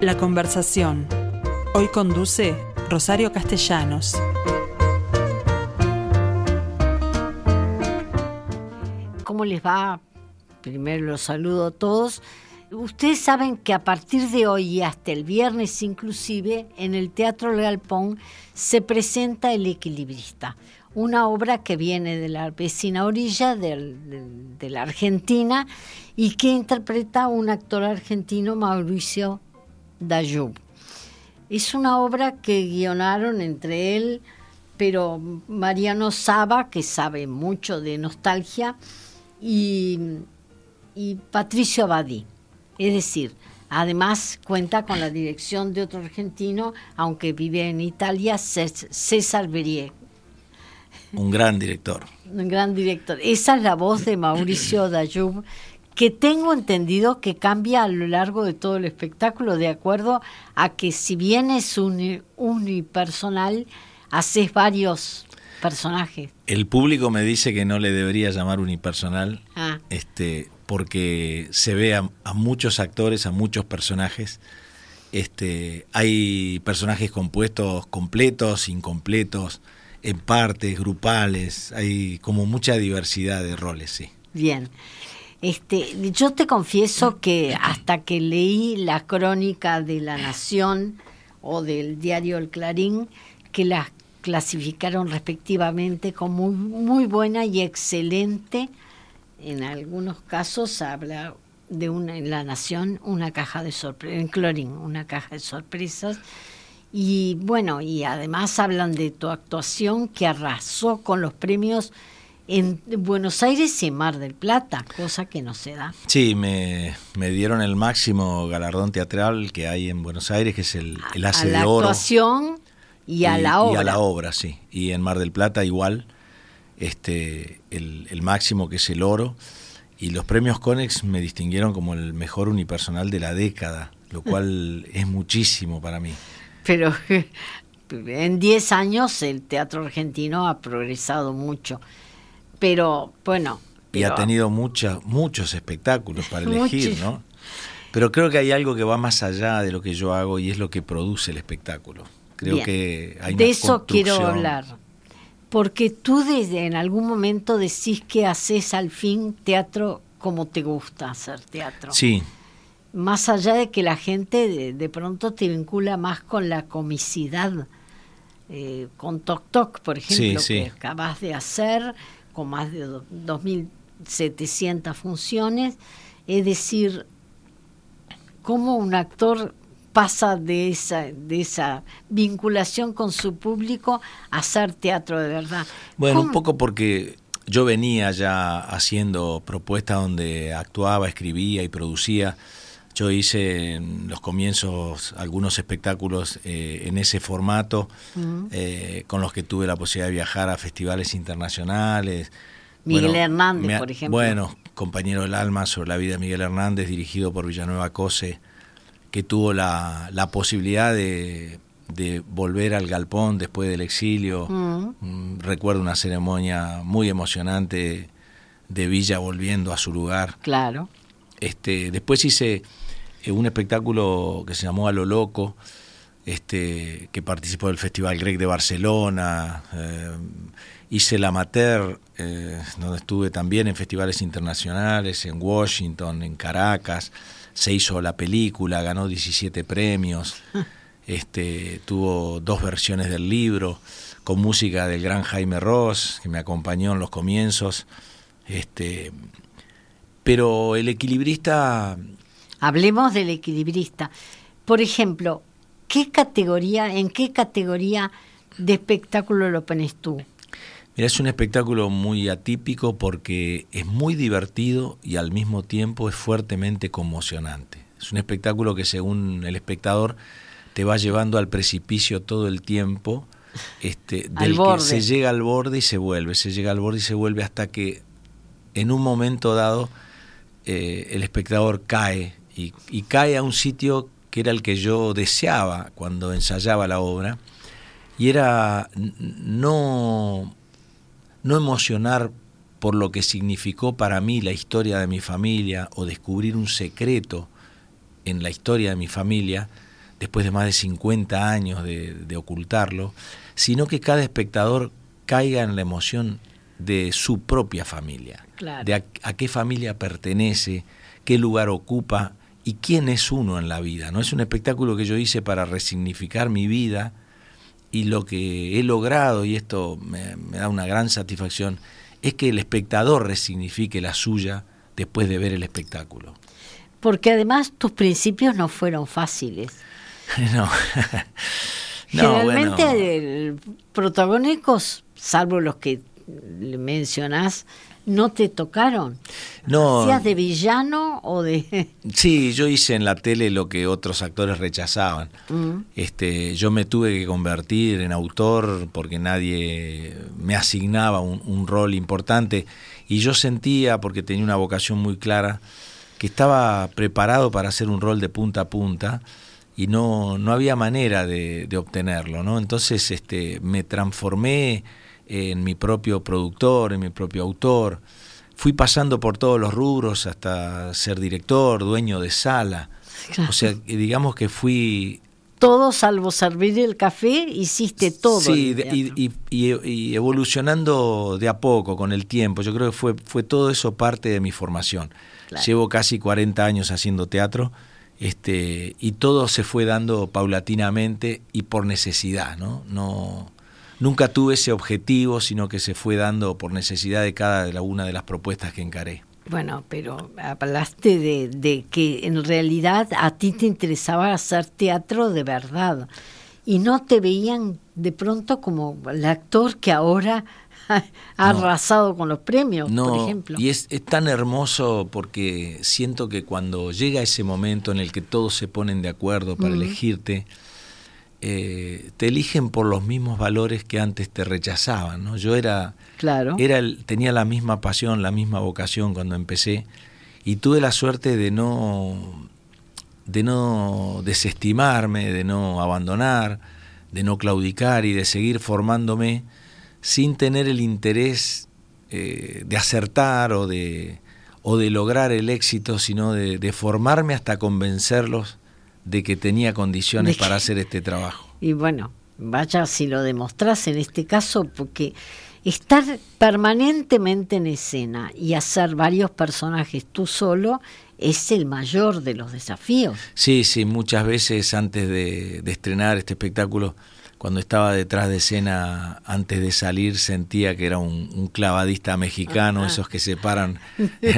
La conversación. Hoy conduce Rosario Castellanos. ¿Cómo les va? Primero los saludo a todos. Ustedes saben que a partir de hoy y hasta el viernes inclusive, en el Teatro Galpón se presenta El Equilibrista, una obra que viene de la vecina orilla de la Argentina y que interpreta un actor argentino, Mauricio Dayub. Es una obra que guionaron entre él, pero Mariano Saba, que sabe mucho de nostalgia, y, y Patricio Abadí. Es decir, además cuenta con la dirección de otro argentino, aunque vive en Italia, César Berie. Un gran director. Un gran director. Esa es la voz de Mauricio Dayub, que tengo entendido que cambia a lo largo de todo el espectáculo, de acuerdo a que si bien es unipersonal, haces varios personajes. El público me dice que no le debería llamar unipersonal, ah. este, porque se ve a, muchos actores, a muchos personajes. Este, hay personajes compuestos completos, incompletos, en partes, grupales, hay como mucha diversidad de roles, sí. Bien. Este, yo te confieso que hasta que leí la crónica de La Nación o del diario El Clarín, que las clasificaron respectivamente como muy, buena y excelente, en algunos casos habla de una en La Nación una caja de sorpresas, en Clarín una caja de sorpresas, y bueno, y además hablan de tu actuación que arrasó con los premios en Buenos Aires y Mar del Plata, cosa que no se da. Sí, me, dieron el máximo galardón teatral que hay en Buenos Aires, que es el, el Ace de Oro. A la actuación y a la obra. Y a la obra, sí. Y en Mar del Plata igual, este, el, el máximo que es el oro. Y los premios Conex me distinguieron como el mejor unipersonal de la década, lo cual es muchísimo para mí. Pero en 10 años el teatro argentino ha progresado mucho pero bueno. y ha tenido mucha, muchos espectáculos para elegir, ¿no? Pero creo que hay algo que va más allá de lo que yo hago y es lo que produce el espectáculo. Creo que hay De eso quiero hablar. Porque tú desde en algún momento decís que haces al fin teatro como te gusta hacer teatro. Sí. Más allá de que la gente de, pronto te vincula más con la comicidad, eh, con Toc Toc, por ejemplo, que acabas de hacer, con más de 2.700 funciones, es decir, cómo un actor pasa de esa, de esa vinculación con su público a hacer teatro de verdad. Bueno, un poco porque yo venía ya haciendo propuestas donde actuaba, escribía y producía. Yo hice en los comienzos algunos espectáculos eh, en ese formato, eh, con los que tuve la posibilidad de viajar a festivales internacionales. Miguel Hernández, por ejemplo. Bueno, compañero del alma sobre la vida de Miguel Hernández, dirigido por Villanueva Cose, que tuvo la, posibilidad de, volver al galpón después del exilio. Mm, recuerdo una ceremonia muy emocionante de Villa volviendo a su lugar. Claro. Este, después hice eh, un espectáculo que se llamó A lo Loco, este, que participó del Festival Greg de Barcelona, eh, hice La Mater, eh, donde estuve también en festivales internacionales, en Washington, en Caracas, se hizo la película, ganó 17 premios, este, tuvo dos versiones del libro, con música del gran Jaime Ross, que me acompañó en los comienzos. Este, pero el equilibrista Hablemos del equilibrista. Por ejemplo, ¿qué categoría, en qué categoría de espectáculo lo pones tú? Mira, es un espectáculo muy atípico porque es muy divertido y al mismo tiempo es fuertemente conmocionante. Es un espectáculo que según el espectador te va llevando al precipicio todo el tiempo, este, del que se llega al borde y se vuelve, se llega al borde y se vuelve hasta que en un momento dado eh, el espectador cae y, cae a un sitio que era el que yo deseaba cuando ensayaba la obra, y era no, no emocionar por lo que significó para mí la historia de mi familia o descubrir un secreto en la historia de mi familia, después de más de 50 años de, ocultarlo, sino que cada espectador caiga en la emoción de su propia familia, de a, qué familia pertenece, qué lugar ocupa y quién es uno en la vida. ¿no? Es un espectáculo que yo hice para resignificar mi vida y lo que he logrado, y esto me, me da una gran satisfacción, es que el espectador resignifique la suya después de ver el espectáculo. Porque además tus principios no fueron fáciles. no. Generalmente protagónicos, salvo los que mencionás, no te tocaron. No. ¿Hacías de villano o de.? Sí, yo hice en la tele lo que otros actores rechazaban. Mm. Este, yo me tuve que convertir en autor porque nadie me asignaba un, un, rol importante y yo sentía, porque tenía una vocación muy clara, que estaba preparado para hacer un rol de punta a punta y no, no había manera de, de obtenerlo, ¿no? Entonces este, me transformé en mi propio productor, en mi propio autor. Fui pasando por todos los rubros hasta ser director, dueño de sala. O sea, digamos que fui... Todo salvo servir el café, hiciste todo. Sí, y, y, evolucionando de a poco, con el tiempo. Yo creo que fue, fue todo eso parte de mi formación. Llevo casi 40 años haciendo teatro este, y todo se fue dando paulatinamente y por necesidad, ¿no? No, nunca tuve ese objetivo, sino que se fue dando por necesidad de cada una de las propuestas que encaré. Bueno, pero hablaste de, de, que en realidad a ti te interesaba hacer teatro de verdad y no te veían de pronto como el actor que ahora ha arrasado con los premios, por ejemplo. Y es, es, tan hermoso porque siento que cuando llega ese momento en el que todos se ponen de acuerdo para elegirte, eh, te eligen por los mismos valores que antes te rechazaban. ¿no? Yo era, claro. era el, tenía la misma pasión, la misma vocación cuando empecé y tuve la suerte de no, de no desestimarme, de no abandonar, de no claudicar y de seguir formándome sin tener el interés eh, de acertar o de, o de lograr el éxito, sino de, de formarme hasta convencerlos de que tenía condiciones para hacer este trabajo. Y bueno, vaya si lo demostrás en este caso, porque estar permanentemente en escena y hacer varios personajes tú solo es el mayor de los desafíos. Sí, sí, muchas veces antes de, estrenar este espectáculo, cuando estaba detrás de escena, antes de salir, sentía que era un, clavadista mexicano, esos que se paran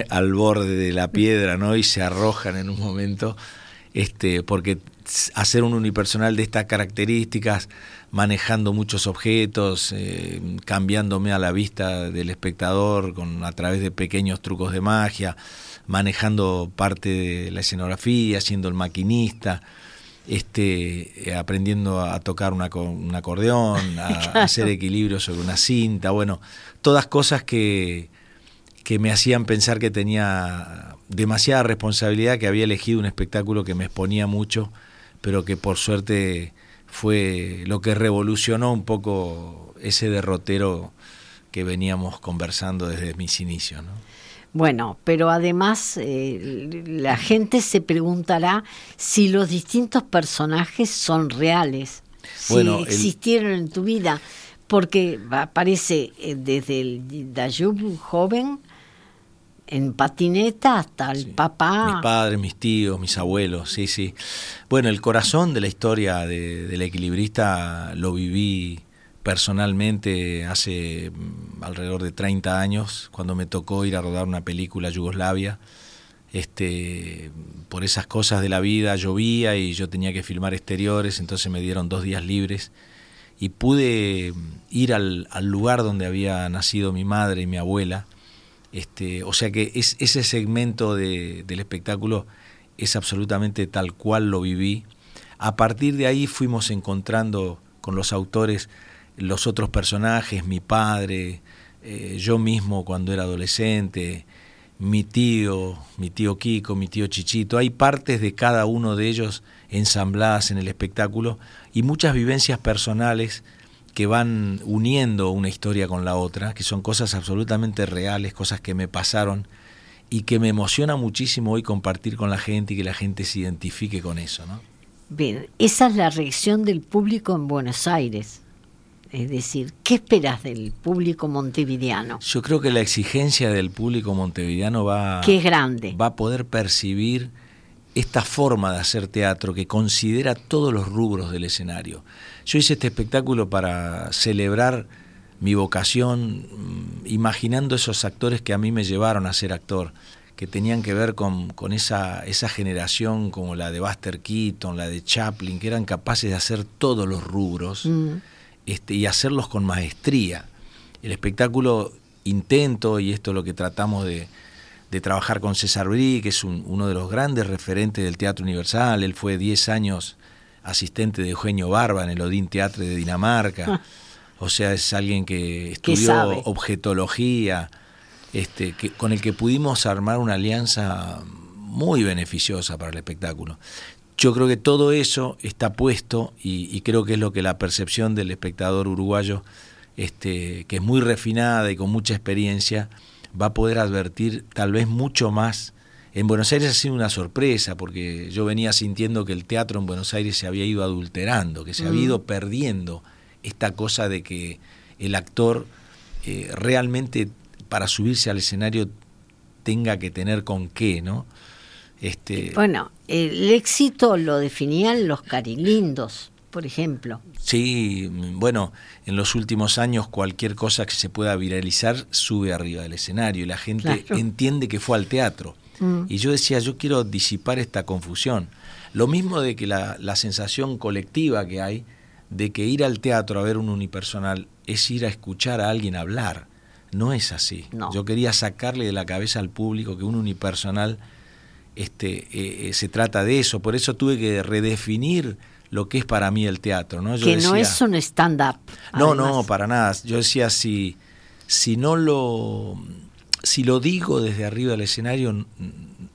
al borde de la piedra ¿no? y se arrojan en un momento este, porque hacer un unipersonal de estas características, manejando muchos objetos, eh, cambiándome a la vista del espectador con, a través de pequeños trucos de magia, manejando parte de la escenografía, siendo el maquinista, este, eh, aprendiendo a tocar una, un acordeón, a hacer equilibrio sobre una cinta, bueno, todas cosas que, que me hacían pensar que tenía demasiada responsabilidad, que había elegido un espectáculo que me exponía mucho, pero que por suerte fue lo que revolucionó un poco ese derrotero que veníamos conversando desde mis inicios. Bueno, pero además eh, la gente se preguntará si los distintos personajes son reales, si existieron en tu vida, porque aparece eh, desde el Dayub joven en patineta hasta el papá. Mis padres, mis tíos, mis abuelos, sí, sí. Bueno, el corazón de la historia de, del equilibrista lo viví personalmente hace mm, alrededor de 30 años, cuando me tocó ir a rodar una película Yugoslavia. Este, por esas cosas de la vida llovía y yo tenía que filmar exteriores, entonces me dieron dos días libres y pude ir al, al lugar donde había nacido mi madre y mi abuela este, o sea que es, ese segmento de, del espectáculo es absolutamente tal cual lo viví. A partir de ahí fuimos encontrando con los autores los otros personajes, mi padre, eh, yo mismo cuando era adolescente, mi tío, mi tío Kiko, mi tío Chichito. Hay partes de cada uno de ellos ensambladas en el espectáculo y muchas vivencias personales que van uniendo una historia con la otra, que son cosas absolutamente reales, cosas que me pasaron y que me emociona muchísimo hoy compartir con la gente y que la gente se identifique con eso, ¿no? Bien, esa es la reacción del público en Buenos Aires. Es decir, ¿qué esperas del público montevideano? Yo creo que la exigencia del público montevideano va, que es grande. va a poder percibir esta forma de hacer teatro que considera todos los rubros del escenario. Yo hice este espectáculo para celebrar mi vocación, mm, imaginando esos actores que a mí me llevaron a ser actor que tenían que ver con, con esa, esa generación como la de Buster Keaton, la de Chaplin, que eran capaces de hacer todos los rubros Mm. este, y hacerlos con maestría. El espectáculo intento, y esto es lo que tratamos de, de trabajar con César Brí, que es un- uno de los grandes referentes del Teatro Universal, él fue 10 años asistente de Eugenio Barba en el Odín Teatre de Dinamarca, o sea, es alguien que estudió objetología, este, que, con el que pudimos armar una alianza muy beneficiosa para el espectáculo. Yo creo que todo eso está puesto y, y creo que es lo que la percepción del espectador uruguayo, este, que es muy refinada y con mucha experiencia, va a poder advertir tal vez mucho más. En Buenos Aires ha sido una sorpresa porque yo venía sintiendo que el teatro en Buenos Aires se había ido adulterando, que se había Mm. ido perdiendo esta cosa de que el actor eh, realmente para subirse al escenario tenga que tener con qué, ¿no? Este, Bueno, el éxito lo definían los carilindos, por ejemplo. Sí, bueno, en los últimos años cualquier cosa que se pueda viralizar sube arriba del escenario y la gente Claro. entiende que fue al teatro. Mm. Y yo decía, yo quiero disipar esta confusión. Lo mismo de que la, la sensación colectiva que hay de que ir al teatro a ver un unipersonal es ir a escuchar a alguien hablar. No es así. No. Yo quería sacarle de la cabeza al público que un unipersonal este, eh, eh, se trata de eso. Por eso tuve que redefinir lo que es para mí el teatro. ¿no? Yo que no es un stand-up. no, no, para nada. Yo decía, si, si no lo, si lo digo desde arriba del escenario,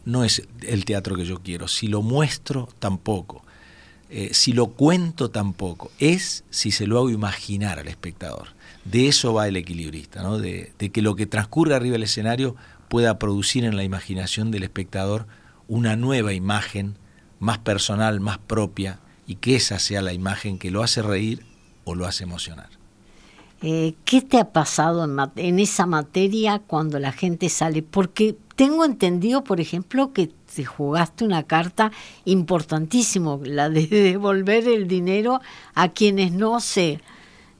no es el teatro que yo quiero. Si lo muestro, tampoco. Eh, si lo cuento, tampoco. Es si se lo hago imaginar al espectador. De eso va el equilibrista, ¿no? de, de que lo que transcurre arriba del escenario pueda producir en la imaginación del espectador una nueva imagen más personal, más propia, y que esa sea la imagen que lo hace reír o lo hace emocionar. Eh, ¿Qué te ha pasado en, esa materia cuando la gente sale? Porque tengo entendido, por ejemplo, que te jugaste una carta importantísimo, la de devolver el dinero a quienes no se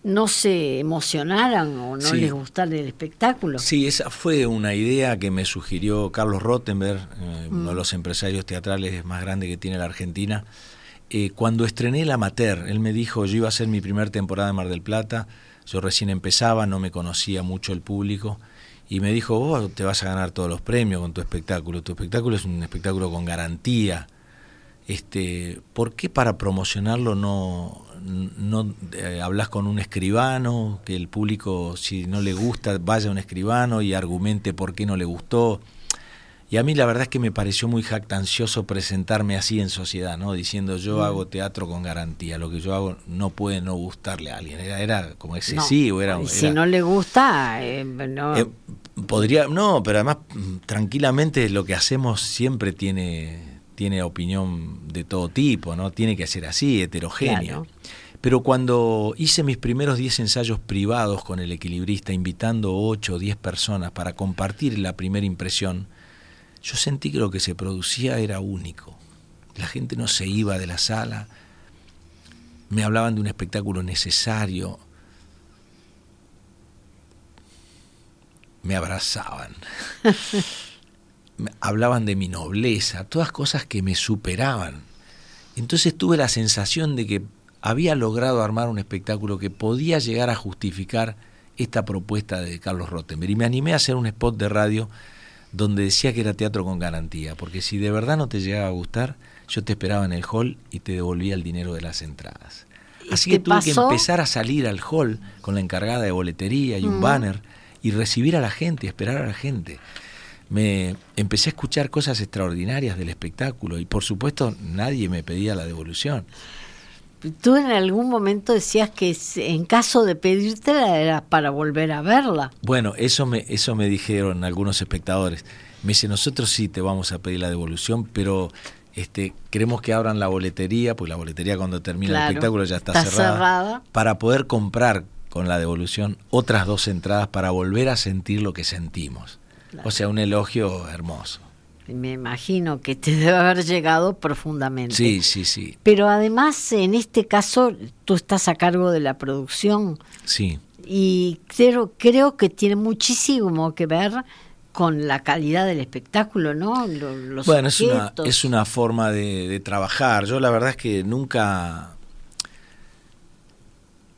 no se emocionaran o no Sí. les gustara el espectáculo. Sí, esa fue una idea que me sugirió Carlos Rottenberg, eh, uno de Mm. los empresarios teatrales más grandes que tiene la Argentina. Eh, cuando estrené El Amateur, él me dijo, yo iba a hacer mi primera temporada en Mar del Plata, yo recién empezaba, no me conocía mucho el público, y me dijo, vos te vas a ganar todos los premios con tu espectáculo, tu espectáculo es un espectáculo con garantía. Este, ¿Por qué para promocionarlo no, no eh, hablas con un escribano, que el público, si no le gusta, vaya a un escribano y argumente por qué no le gustó? Y a mí la verdad es que me pareció muy jactancioso presentarme así en sociedad, ¿no? Diciendo yo Mm. hago teatro con garantía, lo que yo hago no puede no gustarle a alguien. Era, era como No. excesivo, era, Y si era- no le gusta, eh, no. eh, podría, no, pero además mm, tranquilamente lo que hacemos siempre tiene, tiene opinión de todo tipo, ¿no? Tiene que ser así, heterogénea. Claro. Pero cuando hice mis primeros 10 ensayos privados con el equilibrista, invitando 8 o 10 personas para compartir la primera impresión, yo sentí que lo que se producía era único. La gente no se iba de la sala, me hablaban de un espectáculo necesario, me abrazaban, hablaban de mi nobleza, todas cosas que me superaban. Entonces tuve la sensación de que había logrado armar un espectáculo que podía llegar a justificar esta propuesta de Carlos Rottenberg. Y me animé a hacer un spot de radio donde decía que era teatro con garantía, porque si de verdad no te llegaba a gustar, yo te esperaba en el hall y te devolvía el dinero de las entradas. ¿Y Así que tuve que empezar a salir al hall con la encargada de boletería y un Mm. banner y recibir a la gente, y esperar a la gente. Me empecé a escuchar cosas extraordinarias del espectáculo y por supuesto nadie me pedía la devolución. Tú en algún momento decías que en caso de pedírtela era para volver a verla. Bueno, eso me, eso me dijeron algunos espectadores. Me dice, nosotros sí te vamos a pedir la devolución, pero este, queremos que abran la boletería, pues la boletería cuando termina Claro, el espectáculo ya está, está cerrada, cerrada. para poder comprar con la devolución otras dos entradas para volver a sentir lo que sentimos. Claro. O sea, un elogio hermoso. Me imagino que te debe haber llegado profundamente. Sí, sí, sí, Pero además, en este caso, tú estás a cargo de la producción sí. y creo, creo que tiene muchísimo que ver con la calidad del espectáculo, ¿no? Lo- Los Bueno, es una, es una forma de, de trabajar. Yo la verdad es que nunca,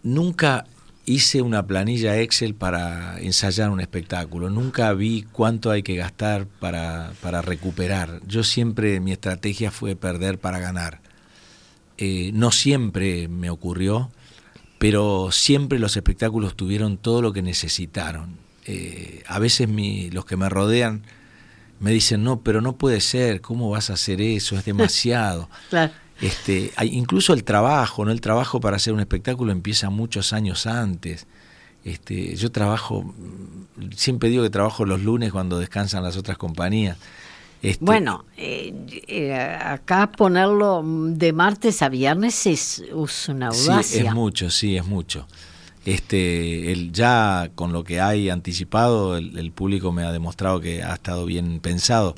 nunca hice una planilla Excel para ensayar un espectáculo. Nunca vi cuánto hay que gastar para, para recuperar. Yo siempre, mi estrategia fue perder para ganar. Eh, no siempre me ocurrió, pero siempre los espectáculos tuvieron todo lo que necesitaron. Eh, a veces mi- los que me rodean me dicen, no, pero no puede ser, ¿cómo vas a hacer eso? Es demasiado. Claro. Este, hay- incluso el trabajo, ¿no? El trabajo para hacer un espectáculo empieza muchos años antes. Este, yo trabajo, siempre digo que trabajo los lunes cuando descansan las otras compañías. Este, Bueno, eh, eh, acá ponerlo de martes a viernes es, es una Sí, audacia. es mucho, sí, es mucho. Este, el, ya con lo que hay anticipado, el, el público me ha demostrado que ha estado bien pensado.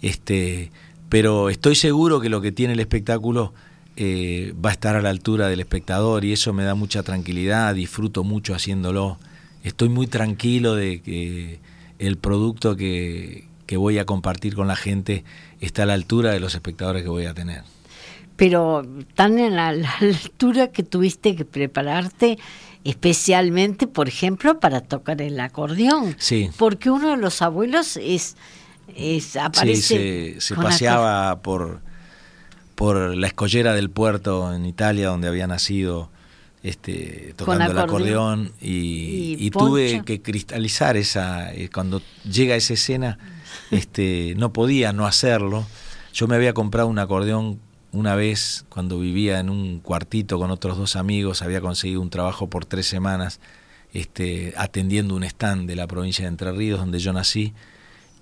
Este, pero estoy seguro que lo que tiene el espectáculo eh, va a estar a la altura del espectador y eso me da mucha tranquilidad, disfruto mucho haciéndolo. Estoy muy tranquilo de que el producto que, que voy a compartir con la gente está a la altura de los espectadores que voy a tener. Pero tan en la, la altura que tuviste que prepararte especialmente, por ejemplo, para tocar el acordeón. Sí. Porque uno de los abuelos es, es Sí, aparece se, paseaba por, por la escollera del puerto en Italia, donde había nacido, este, tocando el acordeón. y, Y y tuve que cristalizar esa. eh, Cuando llega esa escena, este, no podía no hacerlo. Yo me había comprado un acordeón una vez cuando vivía en un cuartito con otros dos amigos, había conseguido un trabajo por tres semanas este, atendiendo un stand de la provincia de Entre Ríos donde yo nací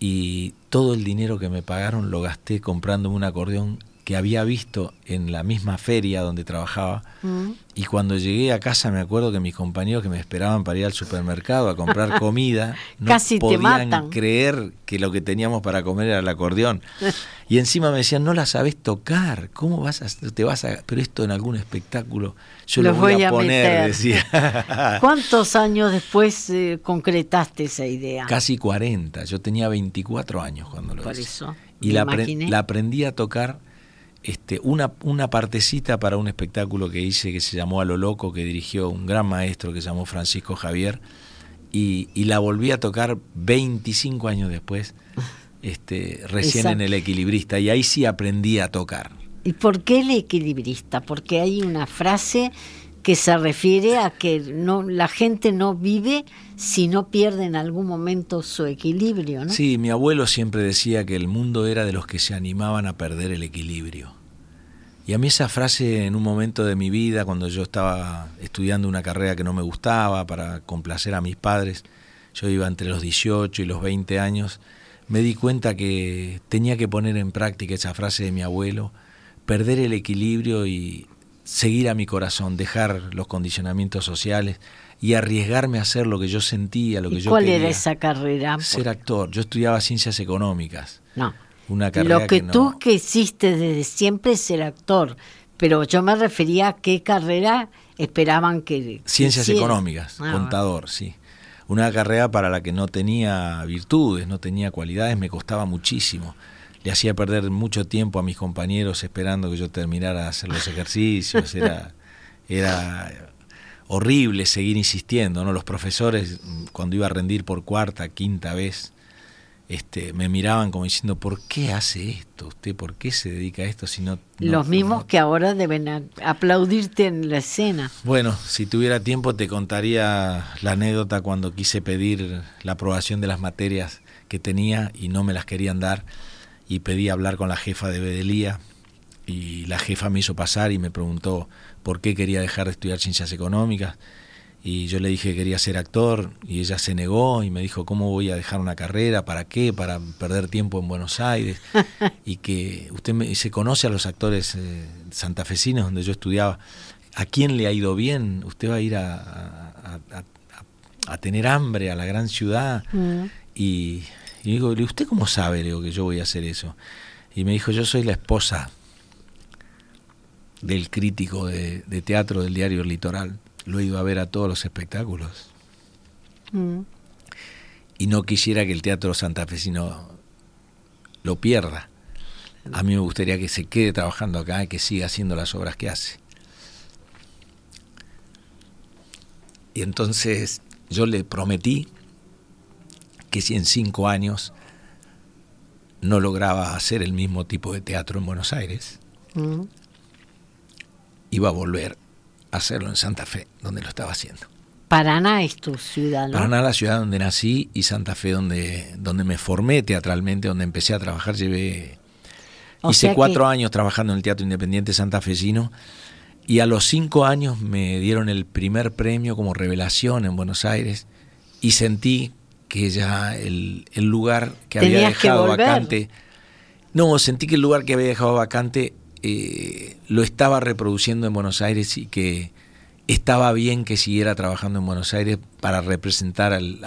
y todo el dinero que me pagaron lo gasté comprándome un acordeón que había visto en la misma feria donde trabajaba Mm. y cuando llegué a casa me acuerdo que mis compañeros que me esperaban para ir al supermercado a comprar comida no Casi podían creer que lo que teníamos para comer era el acordeón y encima me decían no la sabes tocar cómo vas a te vas a pero esto en algún espectáculo yo lo voy, voy a, a poner meter. decía ¿Cuántos años después eh, concretaste esa idea? casi 40 yo tenía 24 años cuando lo Por hice eso. y apre- la aprendí a tocar este, una, una partecita para un espectáculo que hice que se llamó A lo Loco, que dirigió un gran maestro que se llamó Francisco Javier, y, y la volví a tocar 25 años después, este, recién Exacto. en El Equilibrista, y ahí sí aprendí a tocar. ¿Y por qué el equilibrista? Porque hay una frase que se refiere a que no la gente no vive si no pierde en algún momento su equilibrio, ¿no? Sí, mi abuelo siempre decía que el mundo era de los que se animaban a perder el equilibrio. Y a mí esa frase en un momento de mi vida, cuando yo estaba estudiando una carrera que no me gustaba para complacer a mis padres, yo iba entre los 18 y los 20 años, me di cuenta que tenía que poner en práctica esa frase de mi abuelo, perder el equilibrio y seguir a mi corazón, dejar los condicionamientos sociales y arriesgarme a hacer lo que yo sentía, lo que ¿Y yo cuál quería. era esa carrera? Ser actor. Yo estudiaba ciencias económicas. No. Una carrera Lo que, no- tú que hiciste desde siempre es ser actor, pero yo me refería a qué carrera esperaban que Ciencias económicas, Ah, contador, sí. Una carrera para la que no tenía virtudes, no tenía cualidades, me costaba muchísimo. Le hacía perder mucho tiempo a mis compañeros esperando que yo terminara de hacer los ejercicios. Era, era horrible seguir insistiendo, ¿no? Los profesores, cuando iba a rendir por cuarta, quinta vez, este, me miraban como diciendo, ¿por qué hace esto usted? ¿Por qué se dedica a esto si no... no- Los mismos no- que ahora deben aplaudirte en la escena. Bueno, si tuviera tiempo te contaría la anécdota cuando quise pedir la aprobación de las materias que tenía y no me las querían dar y pedí hablar con la jefa de Bedelía y la jefa me hizo pasar y me preguntó por qué quería dejar de estudiar ciencias económicas y yo le dije que quería ser actor y ella se negó y me dijo, ¿cómo voy a dejar una carrera? ¿Para qué? Para perder tiempo en Buenos Aires. y que usted me, se conoce a los actores eh, santafesinos donde yo estudiaba. ¿A quién le ha ido bien? Usted va a ir a, a, tener hambre a la gran ciudad. Mm. Y, digo, ¿usted cómo sabe digo, que yo voy a hacer eso? Y me dijo, yo soy la esposa del crítico de, de teatro del diario Litoral lo he ido a ver a todos los espectáculos. Mm. Y no quisiera que el teatro santafesino lo pierda. A mí me gustaría que se quede trabajando acá, y que siga haciendo las obras que hace. Y entonces yo le prometí que si en cinco años no lograba hacer el mismo tipo de teatro en Buenos Aires, mm. iba a volver hacerlo en Santa Fe, donde lo estaba haciendo. Paraná es tu ciudad, ¿no? Paraná, la ciudad donde nací, y Santa Fe, donde, donde me formé teatralmente, donde empecé a trabajar. Llevé. hice cuatro años trabajando en el Teatro Independiente Santafesino, y a los cinco años me dieron el primer premio como revelación en Buenos Aires, y sentí que ya el, el lugar que había dejado vacante. No, sentí que el lugar que había dejado vacante eh, lo estaba reproduciendo en Buenos Aires y que estaba bien que siguiera trabajando en Buenos Aires para representar al,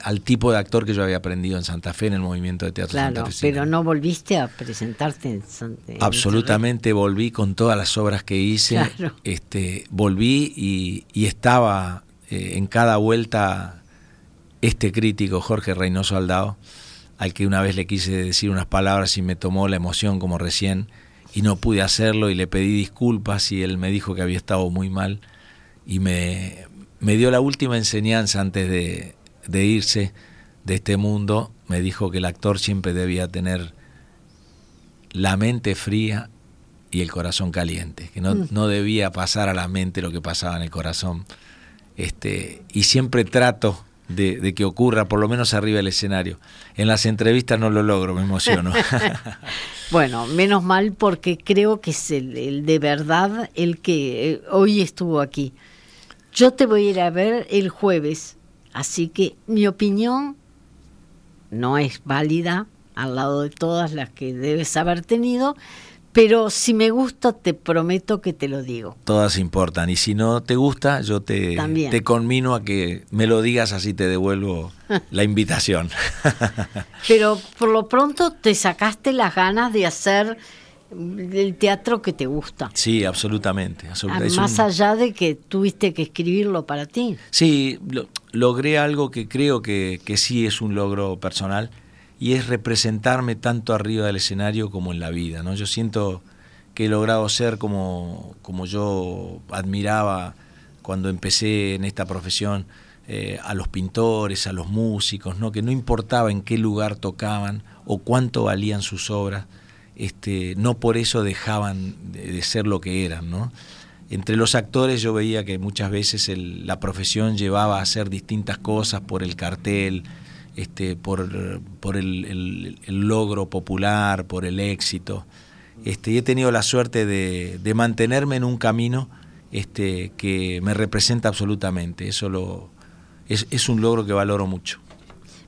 al, tipo de actor que yo había aprendido en Santa Fe en el movimiento de teatro claro, Pero no volviste a presentarte en Santa Fe. Absolutamente volví con todas las obras que hice. Este, volví y, estaba eh, en cada vuelta este crítico, Jorge Reynoso Aldao, al que una vez le quise decir unas palabras y me tomó la emoción como recién y no pude hacerlo y le pedí disculpas y él me dijo que había estado muy mal y me, me dio la última enseñanza antes de, de, irse de este mundo. Me dijo que el actor siempre debía tener la mente fría y el corazón caliente, que no, mm. no debía pasar a la mente lo que pasaba en el corazón. Este, y siempre trato de, que ocurra, por lo menos arriba del escenario. En las entrevistas no lo logro, me emociono. bueno, menos mal porque creo que es el, de verdad el que eh, hoy estuvo aquí. Yo te voy a ir a ver el jueves, así que mi opinión no es válida al lado de todas las que debes haber tenido, pero si me gusta, te prometo que te lo digo. Todas importan. Y si no te gusta, yo te, te conmino a que me lo digas, así te devuelvo la invitación. pero por lo pronto te sacaste las ganas de hacer el teatro que te gusta. Sí, absolutamente. Más allá de que tuviste que escribirlo para ti. Sí, logré algo que creo que, que sí es un logro personal y es representarme tanto arriba del escenario como en la vida. ¿no? Yo siento que he logrado ser como, como yo admiraba cuando empecé en esta profesión eh, a los pintores, a los músicos, ¿no? que no importaba en qué lugar tocaban o cuánto valían sus obras, este, no por eso dejaban de, ser lo que eran. ¿no? Entre los actores yo veía que muchas veces la profesión llevaba a hacer distintas cosas por el cartel, este, por, por el, logro popular, por el éxito. Este, y he tenido la suerte de, mantenerme en un camino este, que me representa absolutamente. Eso lo, es, un logro que valoro mucho.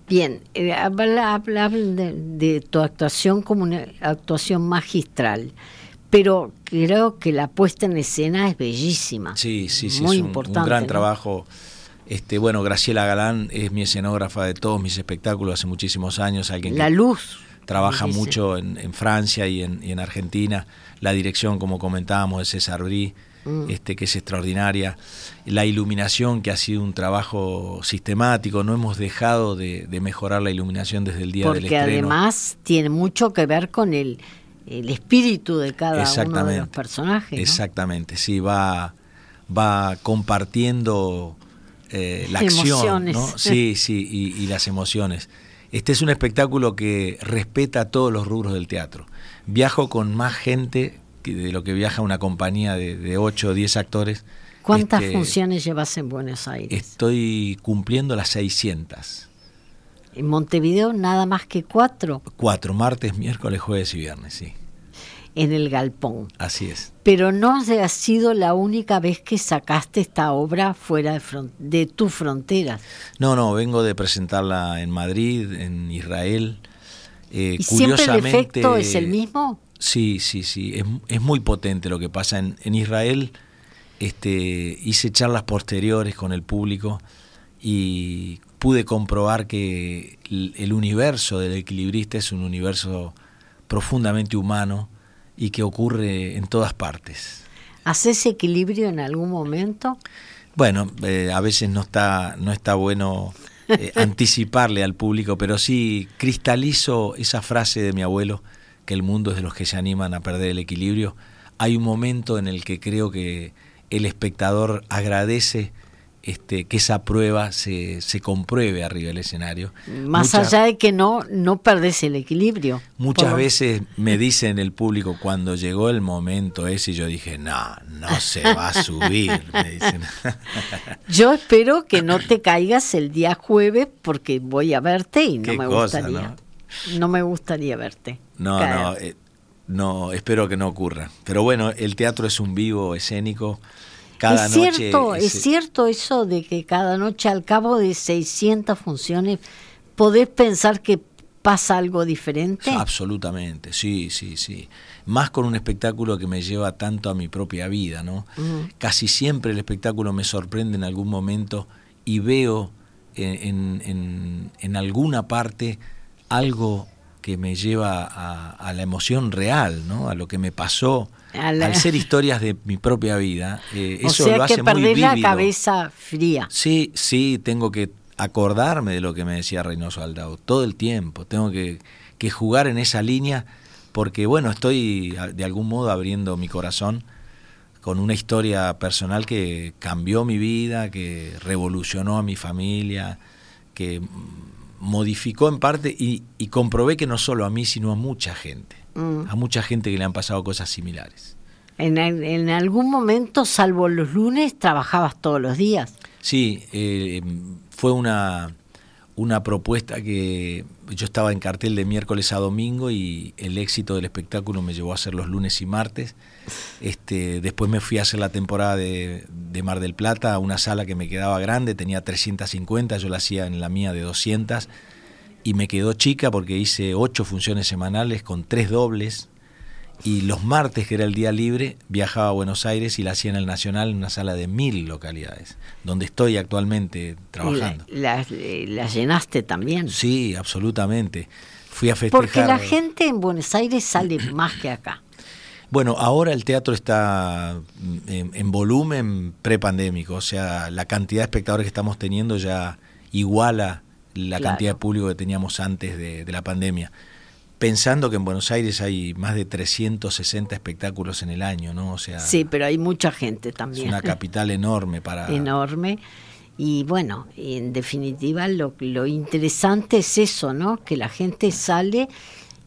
Bien, eh, habla, de, tu actuación como una actuación magistral, pero creo que la puesta en escena es bellísima. Sí, sí, sí, Muy es un, importante, un gran trabajo este, bueno, Graciela Galán es mi escenógrafa de todos mis espectáculos hace muchísimos años. Alguien la luz. Trabaja mucho en, Francia y en, Argentina. La dirección, como comentábamos, de César Brí, mm. este, que es extraordinaria. La iluminación, que ha sido un trabajo sistemático. No hemos dejado de, mejorar la iluminación desde el día del estreno. Porque además tiene mucho que ver con el, el espíritu de cada uno de los personajes. Exactamente, sí, va, va compartiendo eh, la acción, ¿no? Sí, sí, y, las emociones. Este es un espectáculo que respeta todos los rubros del teatro. Viajo con más gente que de lo que viaja una compañía de, de 8 o 10 actores. ¿Cuántas este, funciones llevas en Buenos Aires? Estoy cumpliendo las 600. ¿En Montevideo nada más que cuatro? Cuatro, martes, miércoles, jueves y viernes, sí. En el galpón. Así es. Pero no ha sido la única vez que sacaste esta obra fuera de, de tus fronteras. No, no, vengo de presentarla en Madrid, en Israel. Eh, ¿Y siempre el efecto es el mismo? Sí, sí, sí. Es, es muy potente lo que pasa. En, en Israel este, hice charlas posteriores con el público y pude comprobar que el universo del equilibrista es un universo profundamente humano y que ocurre en todas partes. ¿Haces equilibrio en algún momento? Bueno, eh, a veces no está, no está bueno eh, anticiparle al público, pero sí cristalizo esa frase de mi abuelo, que el mundo es de los que se animan a perder el equilibrio. Hay un momento en el que creo que el espectador agradece este, que esa prueba se, se, compruebe arriba del escenario. Más allá de que no, no perdés el equilibrio. Muchas veces me dicen el público, cuando llegó el momento ese, yo dije, no, no se va a subir. me dicen. yo espero que no te caigas el día jueves porque voy a verte y no me gustaría. ¿no? me gustaría verte. No, no, eh, no, espero que no ocurra. Pero bueno, el teatro es un vivo escénico es cierto, es cierto eso de que cada noche al cabo de 600 funciones podés pensar que pasa algo diferente. Absolutamente, sí, sí, sí. Más con un espectáculo que me lleva tanto a mi propia vida, ¿no? Casi siempre el espectáculo me sorprende en algún momento y veo en, en, en alguna parte algo que me lleva a, la emoción real, ¿no? A lo que me pasó, al ser historias de mi propia vida. Eh, eso lo hace que muy la cabeza fría. Sí, sí, tengo que acordarme de lo que me decía Reynoso Aldao todo el tiempo. Tengo que, que jugar en esa línea porque, bueno, estoy de algún modo abriendo mi corazón con una historia personal que cambió mi vida, que revolucionó a mi familia, que modificó en parte y, comprobé que no solo a mí, sino a mucha gente. Mm. A mucha gente que le han pasado cosas similares. En, en, algún momento, salvo los lunes, trabajabas todos los días. Sí, eh, fue una, una propuesta que yo estaba en cartel de miércoles a domingo y el éxito del espectáculo me llevó a hacer los lunes y martes. Este, después me fui a hacer la temporada de, de, Mar del Plata a una sala que me quedaba grande, tenía 350, yo la hacía en la mía de 200 y me quedó chica porque hice ocho funciones semanales con tres dobles y los martes, que era el día libre, viajaba a Buenos Aires y la hacía en el Nacional en una sala de mil localidades, donde estoy actualmente trabajando. ¿La, la, llenaste también? Sí, absolutamente. Fui a festejar. Porque la gente en Buenos Aires sale más que acá. Bueno, ahora el teatro está en, volumen prepandémico, o sea, la cantidad de espectadores que estamos teniendo ya iguala la cantidad de público que teníamos antes de la pandemia pensando que en Buenos Aires hay más de 360 espectáculos en el año, ¿no? O sea, sí, pero hay mucha gente también. Es una capital enorme para... Enorme. Y bueno, en definitiva lo, lo interesante es eso, ¿no? Que la gente sale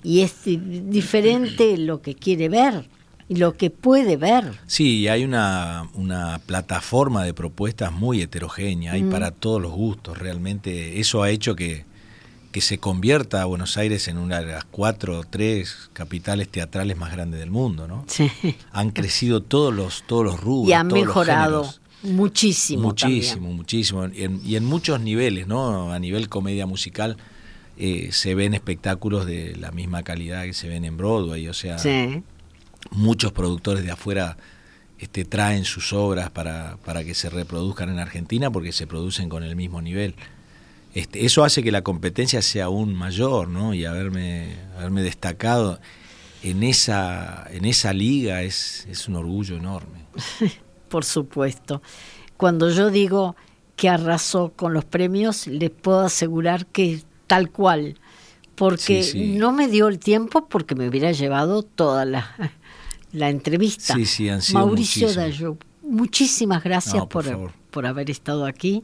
y es diferente lo que quiere ver y lo que puede ver. Sí, hay una, una plataforma de propuestas muy heterogénea, hay para todos los gustos, realmente eso ha hecho que, que se convierta a Buenos Aires en una de las cuatro o tres capitales teatrales más grandes del mundo, ¿no? Sí. Han crecido todos los, todos los rubros. Y han mejorado muchísimo. Muchísimo, muchísimo. Y en, y en, muchos niveles, ¿no? A nivel comedia musical eh, se ven espectáculos de la misma calidad que se ven en Broadway, o sea, muchos productores de afuera este, traen sus obras para, para que se reproduzcan en Argentina porque se producen con el mismo nivel. Este, eso hace que la competencia sea aún mayor, ¿no? Y haberme, haberme destacado en esa, en esa liga es, es un orgullo enorme. Por supuesto. Cuando yo digo que arrasó con los premios, les puedo asegurar que tal cual, porque no me dio el tiempo porque me hubiera llevado toda la, la entrevista. Sí, sí, han sido Mauricio Dayo, muchísimas gracias por, por haber estado aquí.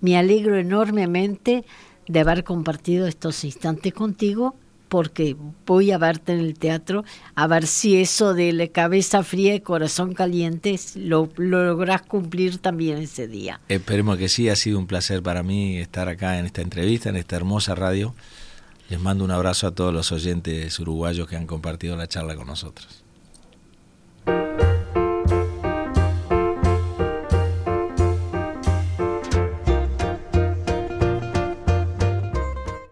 Me alegro enormemente de haber compartido estos instantes contigo porque voy a verte en el teatro a ver si eso de la cabeza fría y corazón caliente lo, lo, logras cumplir también ese día. Esperemos que sí, ha sido un placer para mí estar acá en esta entrevista, en esta hermosa radio. Les mando un abrazo a todos los oyentes uruguayos que han compartido la charla con nosotros.